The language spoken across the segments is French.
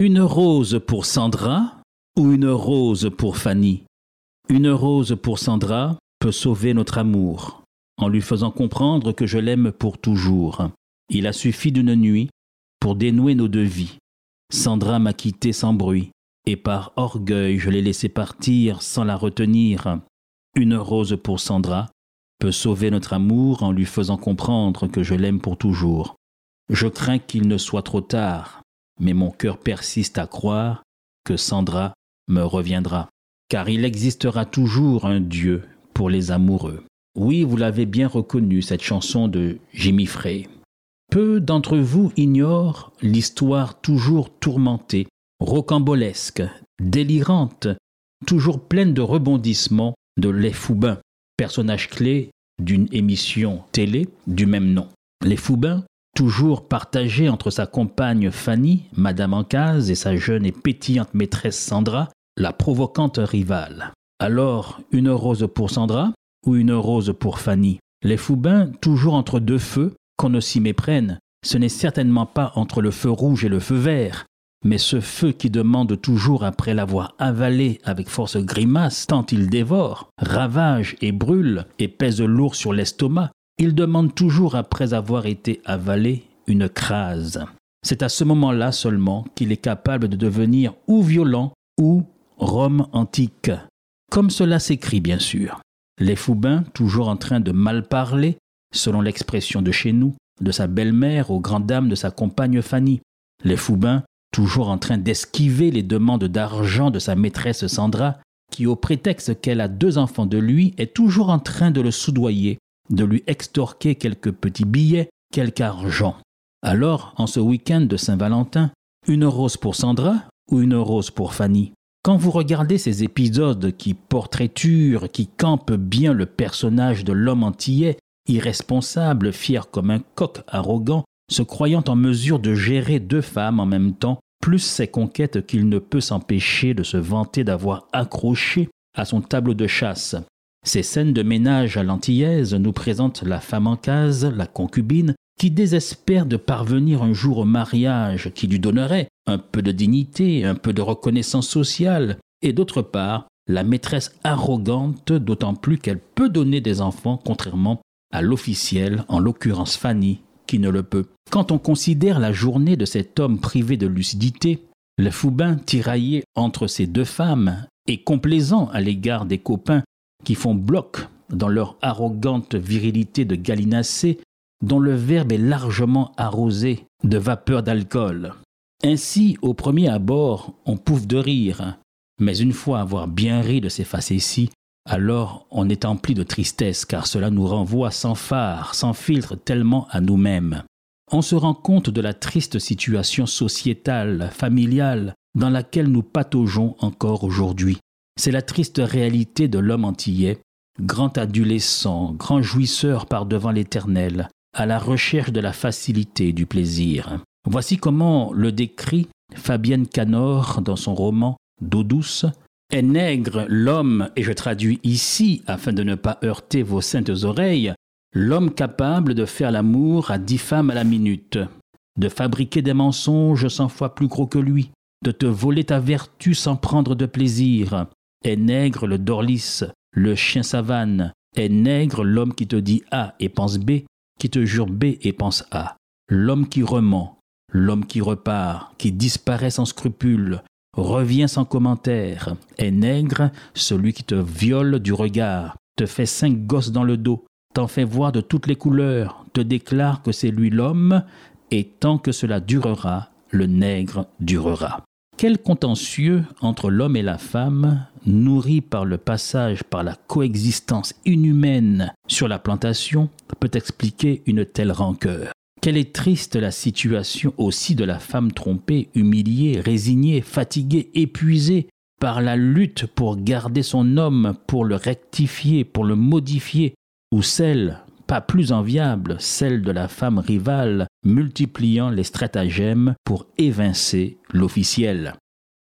Une rose pour Sandra ou une rose pour Fanny? Une rose pour Sandra peut sauver notre amour en lui faisant comprendre que je l'aime pour toujours. Il a suffi d'une nuit pour dénouer nos deux vies. Sandra m'a quitté sans bruit et par orgueil je l'ai laissée partir sans la retenir. Une rose pour Sandra peut sauver notre amour en lui faisant comprendre que je l'aime pour toujours. Je crains qu'il ne soit trop tard, mais mon cœur persiste à croire que Sandra me reviendra, car il existera toujours un Dieu pour les amoureux. Oui, vous l'avez bien reconnu, cette chanson de Jimmy Frey. Peu d'entre vous ignorent l'histoire toujours tourmentée, rocambolesque, délirante, toujours pleine de rebondissements de Les Foubins, personnage clé d'une émission télé du même nom. Les Foubins, toujours partagés entre sa compagne Fanny, Madame Ancaz, et sa jeune et pétillante maîtresse Sandra, la provocante rivale. Alors, une rose pour Sandra ou une rose pour Fanny? Les Foubins, toujours entre deux feux, qu'on ne s'y méprenne, ce n'est certainement pas entre le feu rouge et le feu vert, mais ce feu qui demande toujours après l'avoir avalé avec force grimace tant il dévore, ravage et brûle et pèse lourd sur l'estomac, il demande toujours après avoir été avalé une crase. C'est à ce moment-là seulement qu'il est capable de devenir ou violent ou Rome antique. Comme cela s'écrit bien sûr. Les Foubins, toujours en train de mal parler, selon l'expression de chez nous, de sa belle-mère aux grandes dames de sa compagne Fanny. Les Foubins, toujours en train d'esquiver les demandes d'argent de sa maîtresse Sandra, qui, au prétexte qu'elle a deux enfants de lui, est toujours en train de le soudoyer, de lui extorquer quelques petits billets, quelque argent. Alors, en ce week-end de Saint-Valentin, une rose pour Sandra ou une rose pour Fanny? Quand vous regardez ces épisodes qui portraiturent, qui campent bien le personnage de l'homme antillais, irresponsable, fier comme un coq arrogant, se croyant en mesure de gérer deux femmes en même temps, plus ses conquêtes qu'il ne peut s'empêcher de se vanter d'avoir accroché à son tableau de chasse. Ces scènes de ménage à l'antillaise nous présentent la femme en case, la concubine, qui désespère de parvenir un jour au mariage qui lui donnerait un peu de dignité, un peu de reconnaissance sociale, et d'autre part, la maîtresse arrogante, d'autant plus qu'elle peut donner des enfants, contrairement à l'officiel, en l'occurrence Fanny, qui ne le peut. Quand on considère la journée de cet homme privé de lucidité, le Foubin tiraillé entre ces deux femmes et complaisant à l'égard des copains qui font bloc dans leur arrogante virilité de gallinacé, dont le verbe est largement arrosé de vapeur d'alcool. Ainsi, au premier abord, on pouffe de rire, mais une fois avoir bien ri de ces facéties, alors on est empli de tristesse car cela nous renvoie sans phare, sans filtre tellement à nous-mêmes. On se rend compte de la triste situation sociétale, familiale, dans laquelle nous pataugeons encore aujourd'hui. C'est la triste réalité de l'homme antillais, grand adolescent, grand jouisseur par devant l'éternel, à la recherche de la facilité et du plaisir. Voici comment le décrit Fabienne Canor dans son roman D'eau douce. Est nègre l'homme, et je traduis ici afin de ne pas heurter vos saintes oreilles, l'homme capable de faire l'amour à dix femmes à la minute, de fabriquer des mensonges cent fois plus gros que lui, de te voler ta vertu sans prendre de plaisir. Est nègre le dorlis, le chien savane, est nègre l'homme qui te dit A et pense B, qui te jure B et pense A, l'homme qui rement, l'homme qui repart, qui disparaît sans scrupule, revient sans commentaire, est nègre celui qui te viole du regard, te fait cinq gosses dans le dos, t'en fait voir de toutes les couleurs, te déclare que c'est lui l'homme, et tant que cela durera, le nègre durera. Quel contentieux entre l'homme et la femme, nourri par le passage par la coexistence inhumaine sur la plantation, peut expliquer une telle rancœur Quelle est triste la situation aussi de la femme trompée, humiliée, résignée, fatiguée, épuisée par la lutte pour garder son homme, pour le rectifier, pour le modifier, ou celle pas plus enviable, celle de la femme rivale, multipliant les stratagèmes pour évincer l'officiel.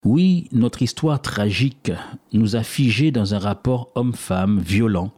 Oui, notre histoire tragique nous a figés dans un rapport homme-femme violent,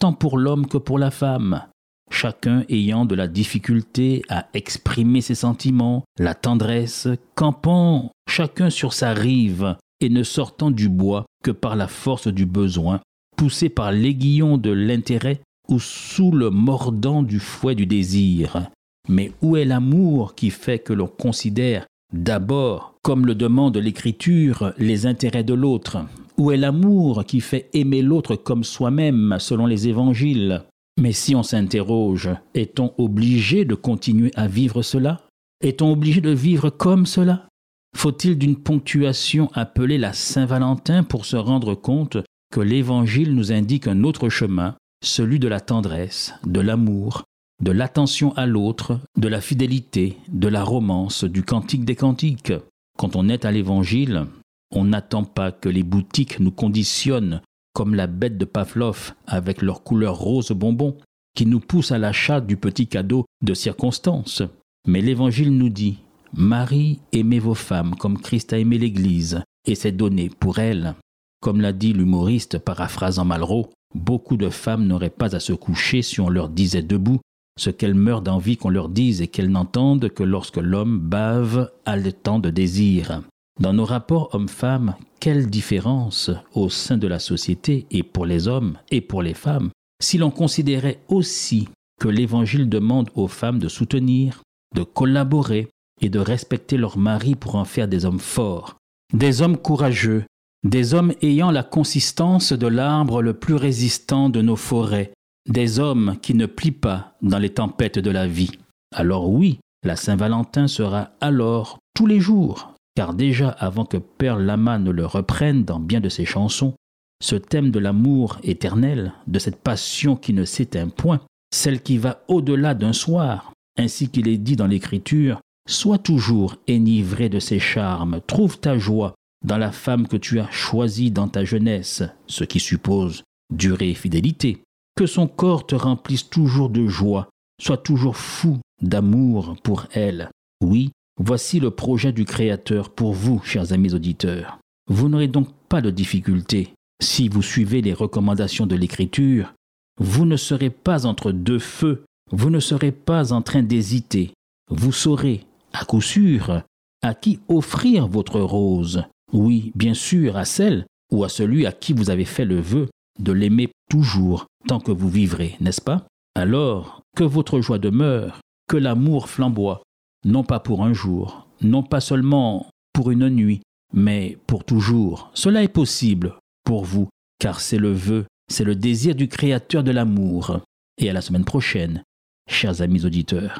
tant pour l'homme que pour la femme, chacun ayant de la difficulté à exprimer ses sentiments, la tendresse, campant chacun sur sa rive et ne sortant du bois que par la force du besoin, poussé par l'aiguillon de l'intérêt ou sous le mordant du fouet du désir. Mais où est l'amour qui fait que l'on considère d'abord, comme le demande l'Écriture, les intérêts de l'autre. Où est l'amour qui fait aimer l'autre comme soi-même, selon les évangiles? Mais si on s'interroge, est-on obligé de continuer à vivre cela? Est-on obligé de vivre comme cela? Faut-il d'une ponctuation appelée la Saint-Valentin pour se rendre compte que l'Évangile nous indique un autre chemin, celui de la tendresse, de l'amour, de l'attention à l'autre, de la fidélité, de la romance, du cantique des cantiques. Quand on est à l'Évangile, on n'attend pas que les boutiques nous conditionnent comme la bête de Pavlov avec leur couleur rose bonbon, qui nous pousse à l'achat du petit cadeau de circonstance. Mais l'Évangile nous dit Marie, aimez vos femmes comme Christ a aimé l'Église, et s'est donné pour elle. Comme l'a dit l'humoriste paraphrasant Malraux, Beaucoup de femmes n'auraient pas à se coucher si on leur disait debout ce qu'elles meurent d'envie qu'on leur dise et qu'elles n'entendent que lorsque l'homme bave haletant de désir. Dans nos rapports hommes-femmes, quelle différence au sein de la société et pour les hommes et pour les femmes si l'on considérait aussi que l'Évangile demande aux femmes de soutenir, de collaborer et de respecter leurs maris pour en faire des hommes forts, des hommes courageux, des hommes ayant la consistance de l'arbre le plus résistant de nos forêts, des hommes qui ne plient pas dans les tempêtes de la vie. Alors oui, la Saint-Valentin sera alors tous les jours, car déjà avant que Père Lama ne le reprenne dans bien de ses chansons, ce thème de l'amour éternel, de cette passion qui ne s'éteint point, celle qui va au-delà d'un soir, ainsi qu'il est dit dans l'Écriture, sois toujours enivré de ses charmes, trouve ta joie dans la femme que tu as choisie dans ta jeunesse, ce qui suppose durée et fidélité, que son corps te remplisse toujours de joie, sois toujours fou d'amour pour elle. Oui, voici le projet du Créateur pour vous, chers amis auditeurs. Vous n'aurez donc pas de difficulté. Si vous suivez les recommandations de l'Écriture, vous ne serez pas entre deux feux, vous ne serez pas en train d'hésiter. Vous saurez, à coup sûr, à qui offrir votre rose, oui, bien sûr, à celle ou à celui à qui vous avez fait le vœu de l'aimer toujours tant que vous vivrez, n'est-ce pas? Alors, que votre joie demeure, que l'amour flamboie, non pas pour un jour, non pas seulement pour une nuit, mais pour toujours. Cela est possible pour vous, car c'est le vœu, c'est le désir du Créateur de l'amour. Et à la semaine prochaine, chers amis auditeurs.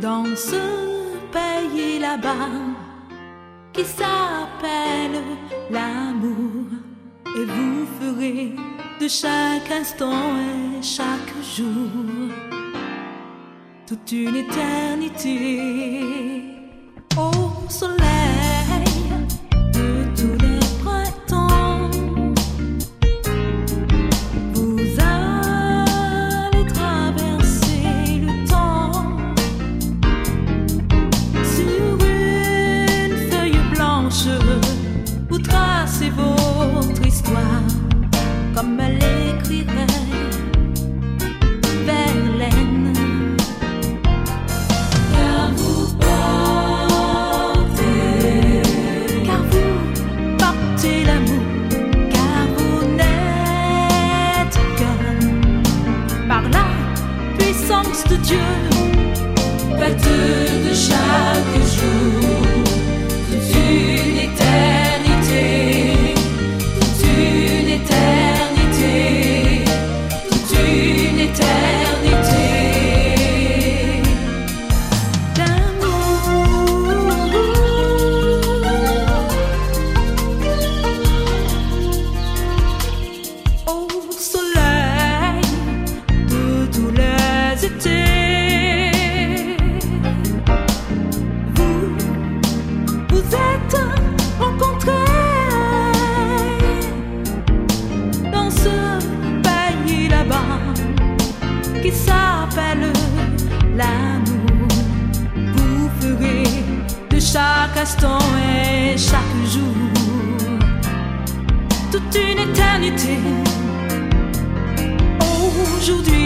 Dans ce pays là-bas qui s'appelle l'amour. Et vous ferez de chaque instant et chaque jour toute une éternité au soleil votre histoire comme elle Aujourd'hui,